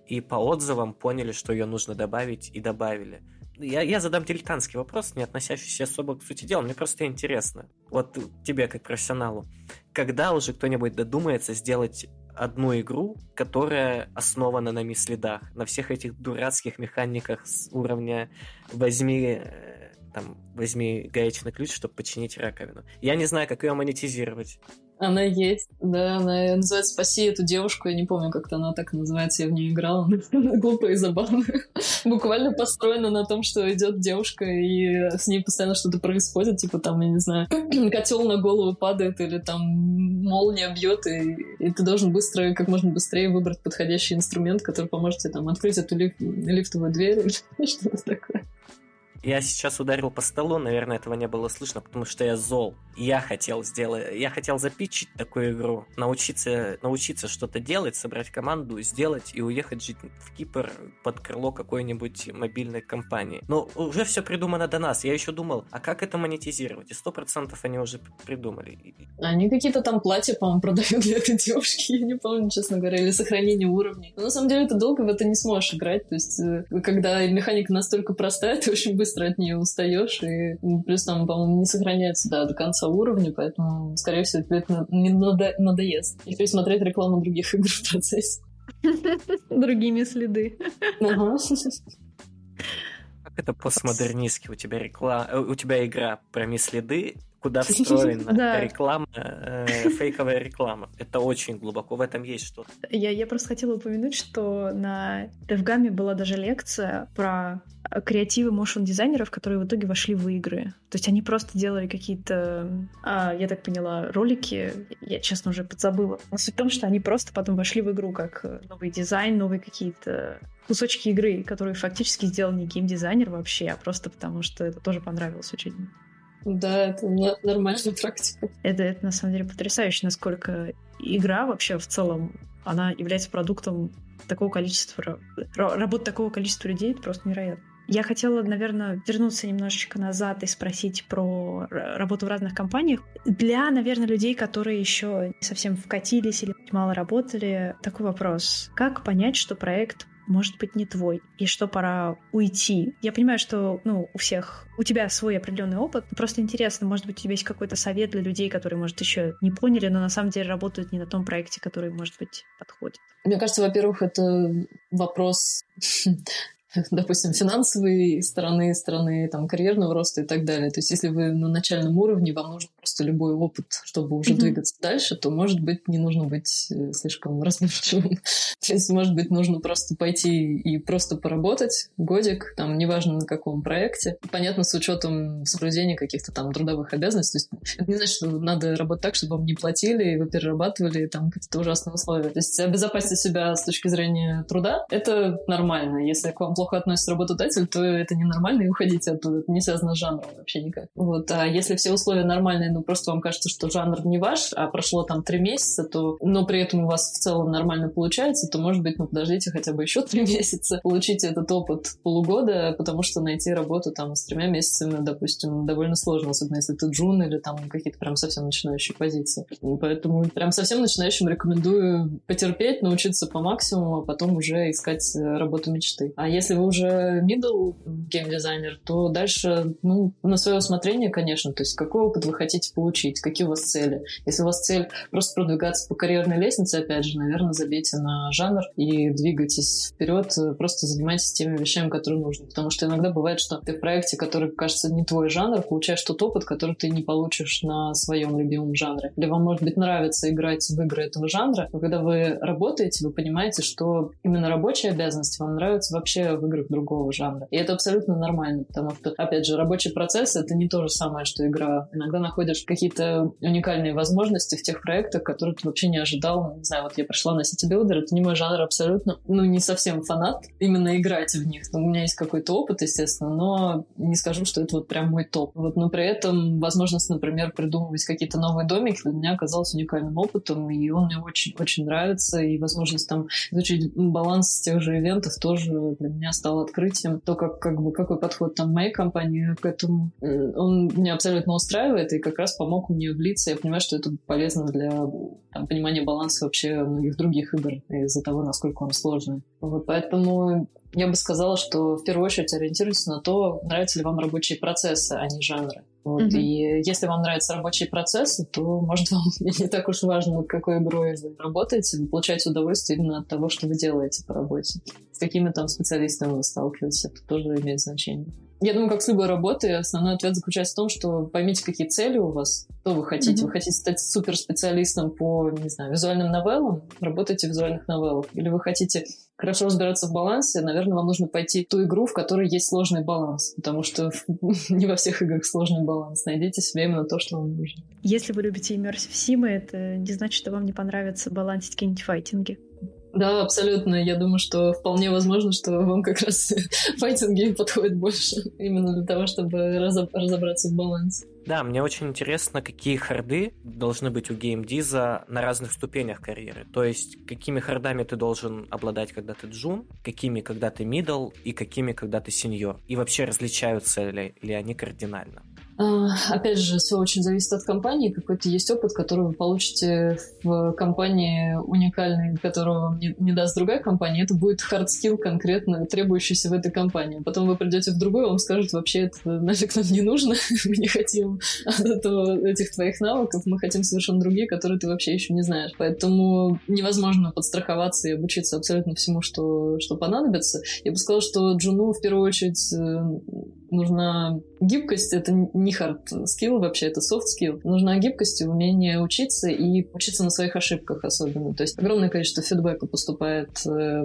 и по отзывам поняли, что ее нужно добавить, и добавили. Я, я задам дилетантский вопрос, не относящийся особо к сути дела, мне просто интересно. Вот тебе, как профессионалу, когда уже кто-нибудь додумается сделать одну игру, которая основана на мислидах, на всех этих дурацких механиках с уровня возьми э, там, возьми гаечный ключ, чтобы починить раковину. Я не знаю, как ее монетизировать.
Она есть, да, она называется «Спаси эту девушку», я не помню, как она так называется, я в нее играла, [laughs] она глупая и забавная. [laughs] Буквально построена на том, что идет девушка, и с ней постоянно что-то происходит, типа там, я не знаю, [clears throat] котел на голову падает, или там молния бьет, и, и ты должен быстро, как можно быстрее выбрать подходящий инструмент, который поможет тебе там открыть эту лиф- лифтовую дверь или [laughs] что-то такое.
Я сейчас ударил по столу, наверное, этого не было слышно, потому что я зол. Я хотел сделать, я хотел запичить такую игру, научиться, научиться что-то делать, собрать команду, сделать и уехать жить в Кипр под крыло какой-нибудь мобильной компании. Но уже все придумано до нас. Я еще думал, а как это монетизировать? И сто процентов они уже придумали.
Они какие-то там платья, по-моему, [laughs] продают для этой девушки, я не помню, честно говоря, или сохранение уровней. Но на самом деле ты долго в это не сможешь играть. То есть, э, когда механика настолько простая, [laughs] ты очень быстро от нее устаешь, и плюс там, по-моему, не сохраняется да, до конца уровня, поэтому, скорее всего, тебе это не надо, надоест. И пересмотреть рекламу других [laughs] игр в процессе.
Другими следы. Ага.
Как это постмодернистски? У тебя реклама, у тебя игра про следы, куда [laughs] встроена реклама, э, фейковая реклама. Это очень глубоко, в этом есть что-то.
Я, я просто хотела упомянуть, что на DevGAM была даже лекция про креативы моушн-дизайнеров, которые в итоге вошли в игры. То есть они просто делали какие-то, а, я так поняла, ролики, я, честно, уже подзабыла. Но суть в том, что они просто потом вошли в игру как новый дизайн, новые какие-то кусочки игры, которые фактически сделал не геймдизайнер вообще, а просто потому, что это тоже понравилось очень
да, это нормальная практика.
Это, это на самом деле потрясающе, насколько игра вообще в целом, она является продуктом такого количества, работы такого количества людей, это просто невероятно. Я хотела, наверное, вернуться немножечко назад и спросить про работу в разных компаниях. Для, наверное, людей, которые еще совсем вкатились или мало работали, такой вопрос. Как понять, что проект может быть не твой, и что пора уйти. Я понимаю, что ну, у всех, у тебя свой определенный опыт. Просто интересно, может быть, у тебя есть какой-то совет для людей, которые, может, еще не поняли, но на самом деле работают не на том проекте, который, может быть, подходит.
Мне кажется, во-первых, это вопрос [laughs] [laughs] допустим, финансовой стороны, стороны там, карьерного роста и так далее. То есть если вы на начальном уровне, вам нужен просто любой опыт, чтобы уже mm-hmm. двигаться дальше, то, может быть, не нужно быть э, слишком разборчивым. [laughs] то есть, может быть, нужно просто пойти и просто поработать годик, там, неважно на каком проекте. Понятно, с учетом соблюдения каких-то там трудовых обязанностей. То есть это не значит, что надо работать так, чтобы вам не платили, и вы перерабатывали там какие-то ужасные условия. То есть обезопасить себя с точки зрения труда — это нормально. Если к вам плохо относится работодатель, то это ненормально, и уходите оттуда. Это не связано с жанром вообще никак. Вот. А если все условия нормальные, но просто вам кажется, что жанр не ваш, а прошло там три месяца, то, но при этом у вас в целом нормально получается, то, может быть, ну, подождите хотя бы еще три [laughs] месяца, получите этот опыт полугода, потому что найти работу там с тремя месяцами, допустим, довольно сложно, особенно если ты джун или там какие-то прям совсем начинающие позиции. Поэтому прям совсем начинающим рекомендую потерпеть, научиться по максимуму, а потом уже искать работу мечты. А если если вы уже middle геймдизайнер, то дальше, ну, на свое усмотрение, конечно, то есть какой опыт вы хотите получить, какие у вас цели. Если у вас цель просто продвигаться по карьерной лестнице, опять же, наверное, забейте на жанр и двигайтесь вперед, просто занимайтесь теми вещами, которые нужны. Потому что иногда бывает, что ты в проекте, который кажется не твой жанр, получаешь тот опыт, который ты не получишь на своем любимом жанре. Или вам, может быть, нравится играть в игры этого жанра, но когда вы работаете, вы понимаете, что именно рабочие обязанности вам нравятся вообще в играх другого жанра. И это абсолютно нормально, потому что, опять же, рабочий процесс — это не то же самое, что игра. Иногда находишь какие-то уникальные возможности в тех проектах, которые ты вообще не ожидал. Не знаю, вот я пришла на City Builder, это не мой жанр абсолютно. Ну, не совсем фанат именно играть в них. Ну, у меня есть какой-то опыт, естественно, но не скажу, что это вот прям мой топ. Вот, но при этом возможность, например, придумывать какие-то новые домики для меня оказалась уникальным опытом, и он мне очень-очень нравится, и возможность там изучить баланс тех же ивентов тоже для меня меня стало открытием. То, как, как бы, какой подход там моей компании к этому, он меня абсолютно устраивает и как раз помог мне влиться. Я понимаю, что это полезно для там, понимания баланса вообще многих других игр из-за того, насколько он сложный. Вот, поэтому я бы сказала, что в первую очередь ориентируйтесь на то, нравятся ли вам рабочие процессы, а не жанры. Вот, mm-hmm. И если вам нравятся рабочие процессы, то, может, вам [laughs] не так уж важно, над какой игрой вы работаете, вы получаете удовольствие именно от того, что вы делаете по работе. С какими там специалистами вы сталкиваетесь, это тоже имеет значение. Я думаю, как с любой работой, основной ответ заключается в том, что поймите, какие цели у вас, что вы хотите. Mm-hmm. Вы хотите стать суперспециалистом по, не знаю, визуальным новеллам, работайте в визуальных новеллах. Или вы хотите хорошо разбираться в балансе, наверное, вам нужно пойти в ту игру, в которой есть сложный баланс, потому что [laughs] не во всех играх сложный баланс. Найдите себе именно то, что вам нужно.
Если вы любите Immersive Sim, это не значит, что вам не понравится балансить какие-нибудь файтинги.
Да, абсолютно. Я думаю, что вполне возможно, что вам как раз [laughs] файтинг подходит больше именно для того, чтобы разобраться в балансе.
Да, мне очень интересно, какие харды должны быть у геймдиза на разных ступенях карьеры. То есть, какими хардами ты должен обладать, когда ты джун, какими, когда ты middle, и какими, когда ты senior. И вообще различаются ли, ли они кардинально.
А, опять же, все очень зависит от компании. Какой-то есть опыт, который вы получите в компании уникальный, которого вам не, не даст другая компания. Это будет hard skill конкретно требующийся в этой компании. Потом вы придете в другую, вам скажут, вообще это нафиг нам не нужно, [laughs] мы не хотим от этого, этих твоих навыков, мы хотим совершенно другие, которые ты вообще еще не знаешь. Поэтому невозможно подстраховаться и обучиться абсолютно всему, что, что понадобится. Я бы сказала, что Джуну в первую очередь э, нужна гибкость, это не хард скилл вообще, это soft скилл. Нужна гибкость и умение учиться и учиться на своих ошибках особенно. То есть огромное количество фидбэка поступает э,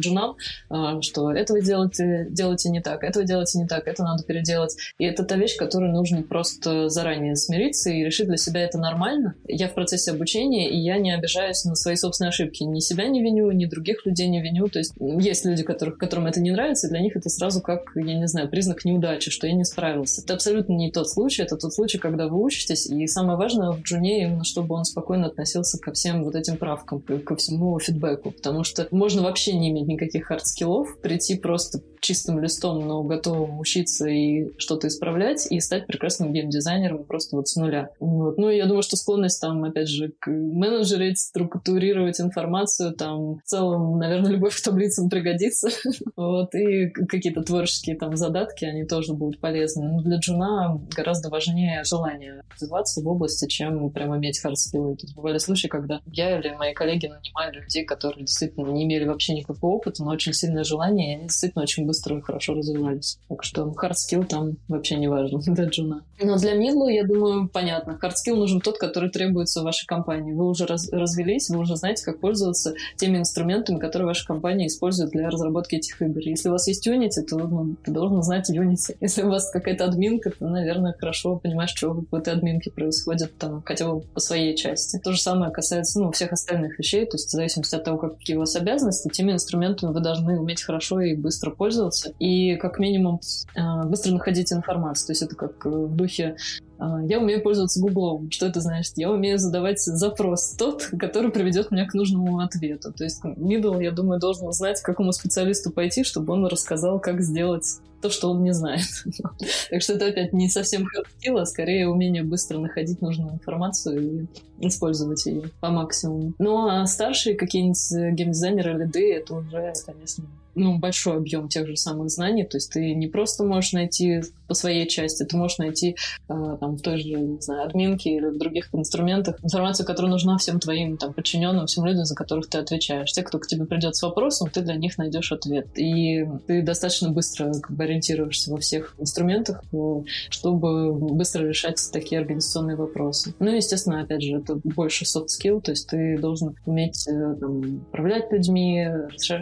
джунам, э, что этого делайте, делайте не так, этого делайте не так, это надо переделать. И это та вещь, которую нужно просто заранее смириться и решить для себя это нормально. Я в процессе обучения, и я не обижаюсь на свои собственные ошибки. Ни себя не виню, ни других людей не виню. То есть есть люди, которых, которым это не нравится, и для них это сразу как, я не знаю, признак неудачи, что я не справился. Это абсолютно не тот случай, это тот случай, когда вы учитесь, и самое важное в Джуне именно, чтобы он спокойно относился ко всем вот этим правкам, ко всему фидбэку, потому что можно вообще не иметь никаких хардскиллов, прийти просто чистым листом, но готовым учиться и что-то исправлять, и стать прекрасным геймдизайнером просто вот с нуля. Вот. Ну, я думаю, что склонность там, опять же, к менеджерить, структурировать информацию, там, в целом, наверное, любовь к таблицам пригодится. [laughs] вот. И какие-то творческие там задатки, они тоже будут полезны. Но для джуна гораздо важнее желание развиваться в области, чем прям иметь хардскиллы. Тут бывали случаи, когда я или мои коллеги нанимали людей, которые действительно не имели вообще никакого опыта, но очень сильное желание, и они действительно очень быстро и хорошо развивались. Так что hard skill там вообще не важно [laughs] для джуна. Но для мидла, я думаю, понятно. Hard skill нужен тот, который требуется в вашей компании. Вы уже раз, развелись, вы уже знаете, как пользоваться теми инструментами, которые ваша компания использует для разработки этих игр. Если у вас есть Unity, то ну, ты должен знать Unity. [laughs] Если у вас какая-то админка, то, наверное, хорошо понимаешь, что в этой админке происходит там хотя бы по своей части. То же самое касается ну, всех остальных вещей, то есть в зависимости от того, какие у вас обязанности, теми инструментами вы должны уметь хорошо и быстро пользоваться и как минимум а, быстро находить информацию. То есть это как э, в духе я умею пользоваться Гуглом. Что это значит? Я умею задавать запрос тот, который приведет меня к нужному ответу. То есть middle, я думаю, должен знать, к какому специалисту пойти, чтобы он рассказал, как сделать то, что он не знает. [laughs] так что это опять не совсем hard а скорее умение быстро находить нужную информацию и использовать ее по максимуму. Ну а старшие какие-нибудь геймдизайнеры или это уже, конечно, ну, большой объем тех же самых знаний. То есть ты не просто можешь найти по своей части, ты можешь найти э, там в той же, не знаю, админке или в других инструментах информацию, которая нужна всем твоим там подчиненным, всем людям, за которых ты отвечаешь. Те, кто к тебе придет с вопросом, ты для них найдешь ответ. И ты достаточно быстро как бы, ориентируешься во всех инструментах, чтобы быстро решать такие организационные вопросы. Ну, естественно, опять же, это больше soft skill, то есть ты должен уметь э, там, управлять людьми,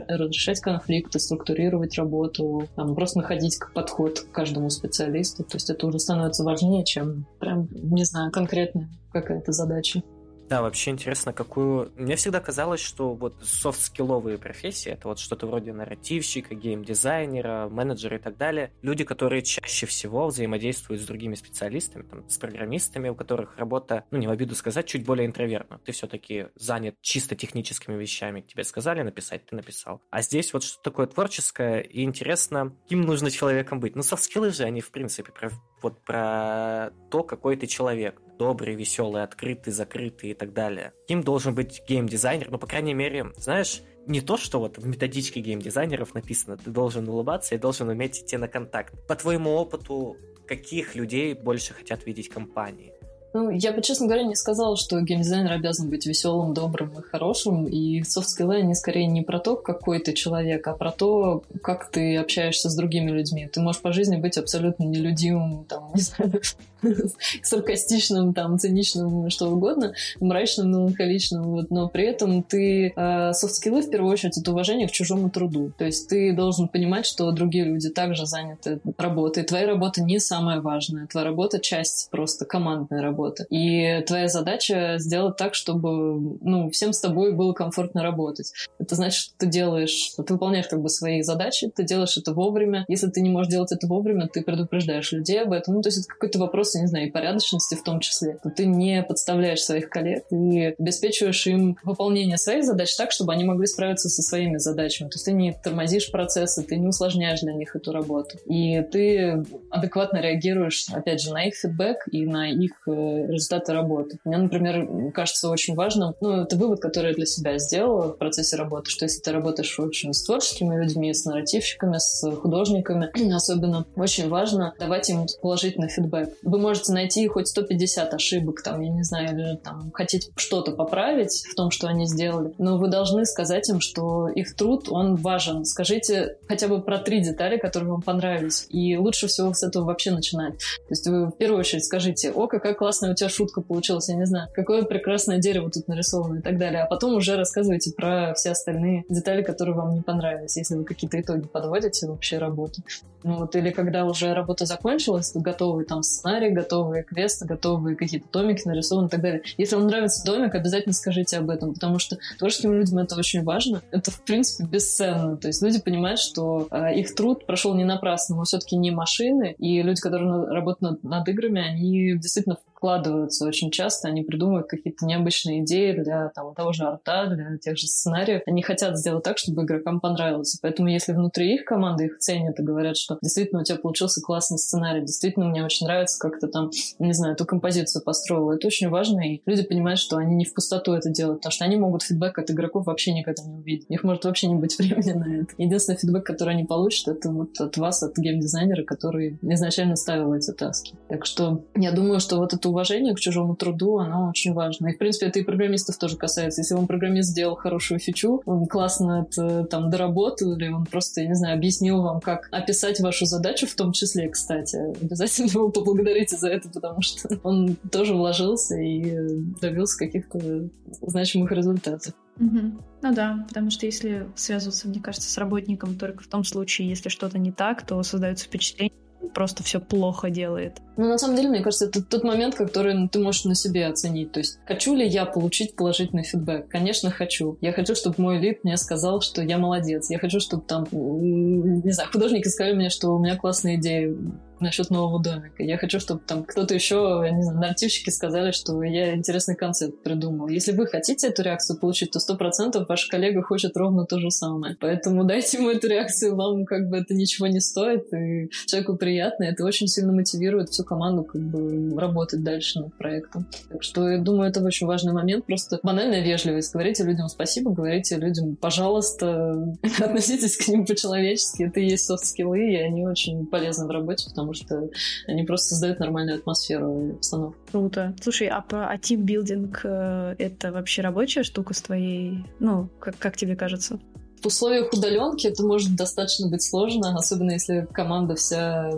разрешать конфликты, конфликты, структурировать работу, там, просто находить подход к каждому специалисту. То есть это уже становится важнее, чем прям, не знаю, конкретная какая-то задача.
Да, вообще интересно, какую... Мне всегда казалось, что вот софт-скилловые профессии, это вот что-то вроде нарративщика, геймдизайнера, менеджера и так далее, люди, которые чаще всего взаимодействуют с другими специалистами, там, с программистами, у которых работа, ну, не в обиду сказать, чуть более интровертна. Ты все-таки занят чисто техническими вещами. Тебе сказали написать, ты написал. А здесь вот что-то такое творческое, и интересно, кем нужно человеком быть. Ну, софт-скиллы же, они, в принципе, про, вот про то, какой ты человек добрый, веселый, открытый, закрытый и так далее. Кем должен быть геймдизайнер? Ну, по крайней мере, знаешь, не то, что вот в методичке геймдизайнеров написано, ты должен улыбаться и должен уметь идти на контакт. По твоему опыту, каких людей больше хотят видеть компании?
Ну, я бы, честно говоря, не сказала, что геймдизайнер обязан быть веселым, добрым и хорошим. И софт-скиллы, они скорее не про то, какой ты человек, а про то, как ты общаешься с другими людьми. Ты можешь по жизни быть абсолютно нелюдимым, там, [laughs] не знаю, саркастичным, там, циничным, что угодно, мрачным, меланхоличным, вот, но при этом ты... Э, софт-скиллы, в первую очередь, это уважение к чужому труду. То есть ты должен понимать, что другие люди также заняты работой. Твоя работа не самая важная. Твоя работа — часть просто командной работы работы. И твоя задача сделать так, чтобы ну, всем с тобой было комфортно работать. Это значит, что ты делаешь, ты выполняешь как бы свои задачи, ты делаешь это вовремя. Если ты не можешь делать это вовремя, ты предупреждаешь людей об этом. Ну, то есть это какой-то вопрос, я не знаю, и порядочности в том числе. Ты не подставляешь своих коллег и обеспечиваешь им выполнение своих задач так, чтобы они могли справиться со своими задачами. То есть ты не тормозишь процессы, ты не усложняешь для них эту работу. И ты адекватно реагируешь, опять же, на их фидбэк и на их э, результаты работы. Мне, например, кажется очень важным, ну, это вывод, который я для себя сделала в процессе работы, что если ты работаешь очень с творческими людьми, с нарративщиками, с художниками, [clears throat] особенно, очень важно давать им положительный фидбэк. Вы можете найти хоть 150 ошибок, там, я не знаю, или там, хотеть что-то поправить в том, что они сделали, но вы должны сказать им, что их труд, он важен. Скажите хотя бы про три детали, которые вам понравились. И лучше всего с этого вообще начинать. То есть вы в первую очередь скажите, о, какая классная у тебя шутка получилась, я не знаю, какое прекрасное дерево тут нарисовано и так далее. А потом уже рассказывайте про все остальные детали, которые вам не понравились, если вы какие-то итоги подводите вообще работы. Ну, вот, или когда уже работа закончилась, то готовый там сценарий, готовые квесты, готовые какие-то томики нарисованы и так далее. Если вам нравится домик, обязательно скажите об этом, потому что творческим людям это очень важно. Это, в принципе, бесценно. То есть люди понимают, что э, их труд прошел не напрасно. Мы все-таки не машины, и люди, которые работают над, над играми, они действительно вкладываются очень часто, они придумывают какие-то необычные идеи для там, того же арта, для тех же сценариев. Они хотят сделать так, чтобы игрокам понравилось. Поэтому если внутри их команды их ценят и говорят, что действительно у тебя получился классный сценарий, действительно мне очень нравится, как ты там, не знаю, эту композицию построил, это очень важно, и люди понимают, что они не в пустоту это делают, потому что они могут фидбэк от игроков вообще никогда не увидеть. У них может вообще не быть [laughs] времени на это. Единственный фидбэк, который они получат, это вот от вас, от геймдизайнера, который изначально ставил эти таски. Так что я думаю, что вот это уважение к чужому труду, оно очень важно. И, в принципе, это и программистов тоже касается. Если вам программист сделал хорошую фичу, он классно это там доработал, или он просто, я не знаю, объяснил вам, как описать вашу задачу в том числе, кстати, обязательно его поблагодарите за это, потому что он тоже вложился и добился каких-то значимых результатов.
Угу. Ну да, потому что если связываться, мне кажется, с работником только в том случае, если что-то не так, то создается впечатление, просто все плохо делает.
Ну, на самом деле, мне кажется, это тот момент, который ну, ты можешь на себе оценить. То есть, хочу ли я получить положительный фидбэк? Конечно, хочу. Я хочу, чтобы мой лид мне сказал, что я молодец. Я хочу, чтобы там, не знаю, художники сказали мне, что у меня классная идея насчет нового домика. Я хочу, чтобы там кто-то еще, не знаю, нарративщики сказали, что я интересный концепт придумал. Если вы хотите эту реакцию получить, то сто процентов ваш коллега хочет ровно то же самое. Поэтому дайте ему эту реакцию, вам как бы это ничего не стоит, и человеку приятно, это очень сильно мотивирует всю команду как бы работать дальше над проектом. Так что я думаю, это очень важный момент. Просто банальная вежливость. Говорите людям спасибо, говорите людям, пожалуйста, [laughs] относитесь к ним по-человечески. Это и есть софт-скиллы, и они очень полезны в работе, потому что они просто создают нормальную атмосферу и обстановку.
Круто. Слушай, а, а тимбилдинг э, — это вообще рабочая штука с твоей? Ну, как, как тебе кажется?
В условиях удаленки это может достаточно быть сложно, особенно если команда вся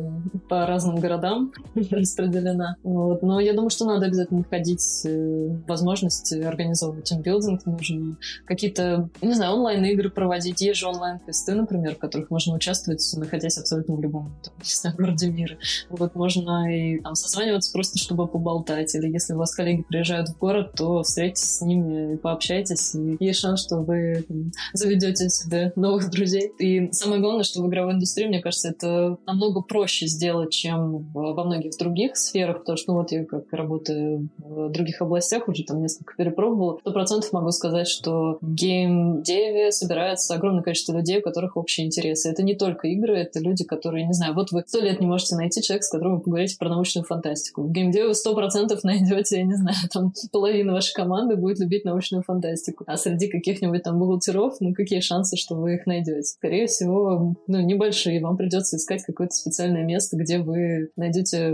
по разным городам [laughs] распределена. Вот. Но я думаю, что надо обязательно находить э, возможность организовывать тимбилдинг. Нужно какие-то, не знаю, онлайн-игры проводить. Есть же онлайн-квесты, например, в которых можно участвовать, находясь абсолютно в любом там, [laughs] не знаю, городе мира. Вот можно и там созваниваться просто, чтобы поболтать. Или если у вас коллеги приезжают в город, то встретитесь с ними, пообщайтесь. И есть шанс, что вы там, заведете заводить себе [laughs] новых друзей. И самое главное, что в игровой индустрии, мне кажется, это намного проще сделать, чем во многих других сферах, потому что, ну вот я как работаю в других областях, уже там несколько перепробовала, сто процентов могу сказать, что в гейм-деве собирается огромное количество людей, у которых общие интересы. Это не только игры, это люди, которые, не знаю, вот вы сто лет не можете найти человека, с которым вы поговорите про научную фантастику. В геймдеве вы сто процентов [laughs] найдете, я не знаю, там половина вашей команды будет любить научную фантастику. А среди каких-нибудь там бухгалтеров, ну какие шансы шансы, что вы их найдете. Скорее всего, ну, небольшие. Вам придется искать какое-то специальное место, где вы найдете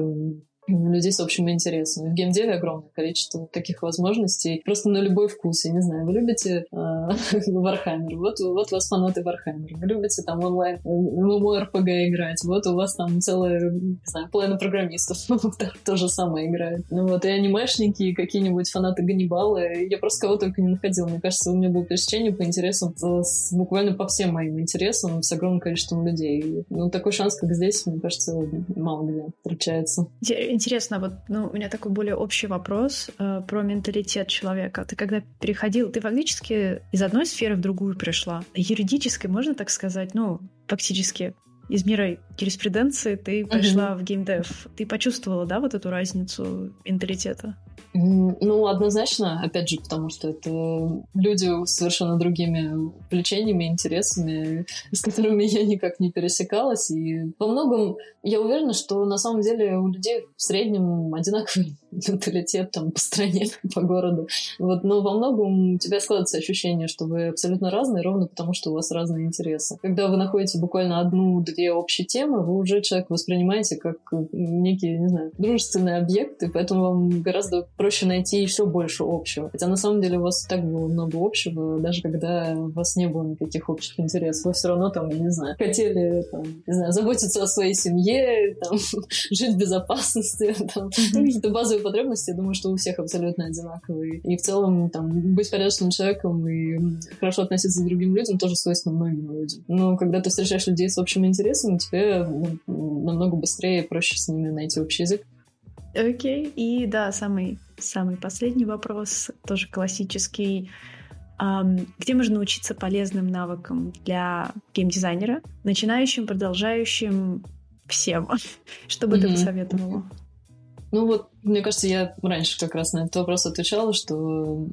людей с общими интересами. В геймдеве огромное количество таких возможностей. Просто на любой вкус. Я не знаю, вы любите э, [laughs] Warhammer, вот, вот у вас фанаты Warhammer. Вы любите там онлайн MMORPG играть, вот у вас там целая, не знаю, половина программистов [laughs] то же самое играет. Ну вот, и анимешники, и какие-нибудь фанаты Ганнибала. Я просто кого только не находила. Мне кажется, у меня было пересечение по интересам с, буквально по всем моим интересам с огромным количеством людей. ну, такой шанс, как здесь, мне кажется, мало где встречается
Интересно, вот ну, у меня такой более общий вопрос э, про менталитет человека. Ты когда переходил, ты фактически из одной сферы в другую пришла. Юридической, можно так сказать, ну, фактически из мира юриспруденции ты пошла uh-huh. в геймдев. Ты почувствовала, да, вот эту разницу менталитета?
Ну, однозначно, опять же, потому что это люди с совершенно другими увлечениями, интересами, с которыми я никак не пересекалась. И во многом я уверена, что на самом деле у людей в среднем одинаковый [laughs] менталитет там по стране, [laughs] по городу. Вот, но во многом у тебя складывается ощущение, что вы абсолютно разные, ровно потому, что у вас разные интересы. Когда вы находите буквально одну-две общие темы, вы уже человека воспринимаете как некий, не знаю, дружественный объект, и поэтому вам гораздо проще найти еще больше общего. Хотя на самом деле у вас так было много общего, даже когда у вас не было никаких общих интересов. Вы все равно там, я не знаю, хотели там, не знаю, заботиться о своей семье, [laughs] там, жить в безопасности, [laughs] там, какие-то базовые потребности, я думаю, что у всех абсолютно одинаковые. И в целом там быть порядочным человеком и хорошо относиться к другим людям тоже свойственно многим людям. Но когда ты встречаешь людей с общими интересами, тебе ну, намного быстрее и проще с ними найти общий язык.
Окей. Okay. И да, самый, самый последний вопрос, тоже классический. Um, где можно научиться полезным навыкам для геймдизайнера, начинающим, продолжающим, всем? [laughs] Что бы mm-hmm. ты посоветовала?
Ну вот, мне кажется, я раньше как раз на этот вопрос отвечала, что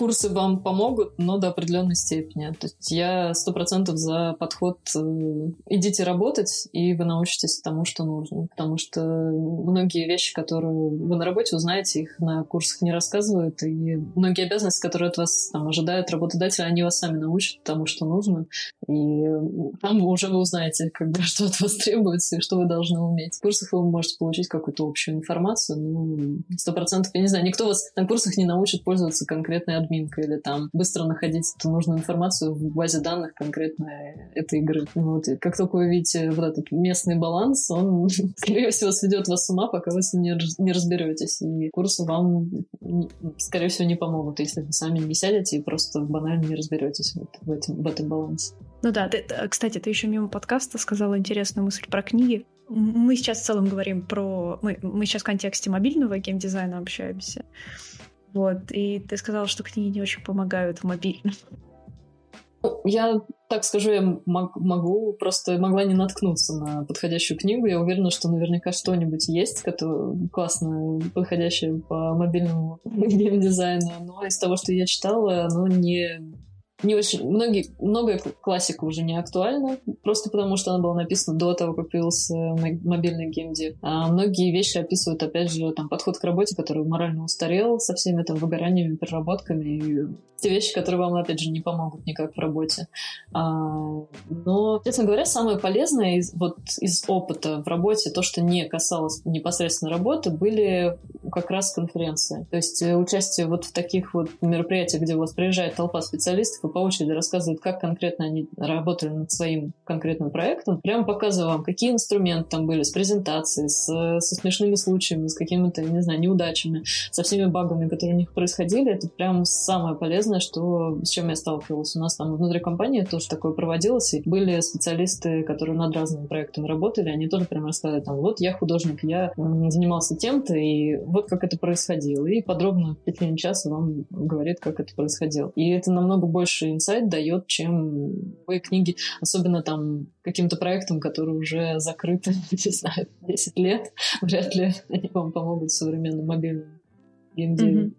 курсы вам помогут, но до определенной степени. То есть я сто процентов за подход э, идите работать, и вы научитесь тому, что нужно. Потому что многие вещи, которые вы на работе узнаете, их на курсах не рассказывают, и многие обязанности, которые от вас там, ожидают работодатель, они вас сами научат тому, что нужно. И там уже вы узнаете, как бы, [laughs] что от вас требуется и что вы должны уметь. В курсах вы можете получить какую-то общую информацию, ну, сто процентов, я не знаю, никто вас на курсах не научит пользоваться конкретной админка или там быстро находить эту нужную информацию в базе данных конкретно этой игры. Вот. И как только вы видите вот этот местный баланс, он, [laughs] скорее всего, сведет вас с ума, пока вы с ним не разберетесь. И курсы вам, скорее всего, не помогут, если вы сами не сядете и просто банально не разберетесь вот в, этом, в этом балансе.
Ну да, ты, кстати, ты еще мимо подкаста сказала интересную мысль про книги. Мы сейчас в целом говорим про... Мы, мы сейчас в контексте мобильного геймдизайна общаемся. Вот, и ты сказала, что книги не очень помогают в мобильном.
Я так скажу, я могу, просто могла не наткнуться на подходящую книгу. Я уверена, что наверняка что-нибудь есть, которое классно подходящее по мобильному [laughs] геймдизайну. Но из того, что я читала, оно не не очень... Многие, многое классика уже не актуальна, просто потому что она была написана до того, как появился мобильный геймдев. А многие вещи описывают, опять же, там, подход к работе, который морально устарел со всеми там выгораниями, переработками. И те вещи, которые вам, опять же, не помогут никак в работе. А, но, честно говоря, самое полезное из, вот, из опыта в работе, то, что не касалось непосредственно работы, были как раз конференции. То есть э, участие вот в таких вот мероприятиях, где у вас приезжает толпа специалистов по очереди рассказывают, как конкретно они работали над своим конкретным проектом, прямо показываю вам, какие инструменты там были, с презентацией, с, со смешными случаями, с какими-то, не знаю, неудачами, со всеми багами, которые у них происходили. Это прям самое полезное, что, с чем я сталкивалась. У нас там внутри компании тоже такое проводилось, и были специалисты, которые над разными проектами работали, они тоже прям рассказывали, там, вот я художник, я занимался тем-то, и вот как это происходило. И подробно в течение часа вам говорит, как это происходило. И это намного больше больше инсайт дает, чем вы книги, особенно там каким-то проектам, которые уже закрыты, [laughs] не знаю, 10 лет, вряд ли они вам помогут в современном мобильном геймдеве.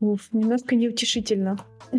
Уф, немножко неутешительно. [laughs]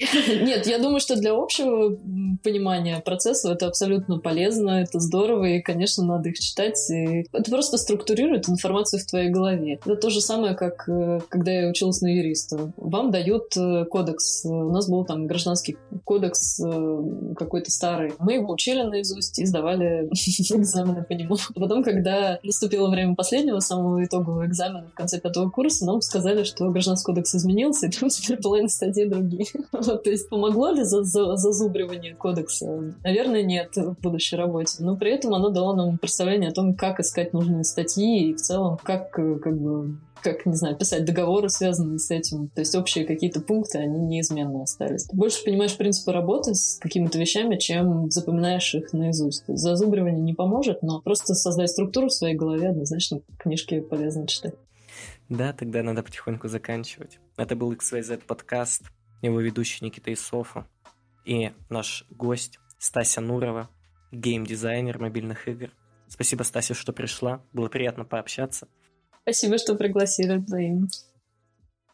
Нет, я думаю, что для общего понимания процесса это абсолютно полезно, это здорово, и, конечно, надо их читать. И это просто структурирует информацию в твоей голове. Это то же самое, как э, когда я училась на юриста. Вам дают э, кодекс. У нас был там гражданский кодекс э, какой-то старый. Мы его учили наизусть и сдавали [laughs] экзамены по нему. А [laughs] потом, когда наступило время последнего, самого итогового экзамена в конце пятого курса, нам сказали, что гражданский Должность кодекс изменился, и там [laughs] теперь половина статей другие. [laughs] вот, то есть помогло ли за, за, зазубривание кодекса? Наверное, нет в будущей работе. Но при этом оно дало нам представление о том, как искать нужные статьи и в целом, как э, как бы как, не знаю, писать договоры, связанные с этим. То есть общие какие-то пункты, они неизменно остались. Ты больше понимаешь принципы работы с какими-то вещами, чем запоминаешь их наизусть. Зазубривание не поможет, но просто создать структуру в своей голове однозначно книжки полезно читать.
Да, тогда надо потихоньку заканчивать. Это был XYZ подкаст, его ведущий Никита Исофа и наш гость Стася Нурова, гейм-дизайнер мобильных игр. Спасибо, Стася, что пришла. Было приятно пообщаться.
Спасибо, что пригласили, взаимно.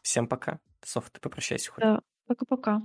Всем пока. Софа, ты попрощайся хоть.
Да, пока-пока.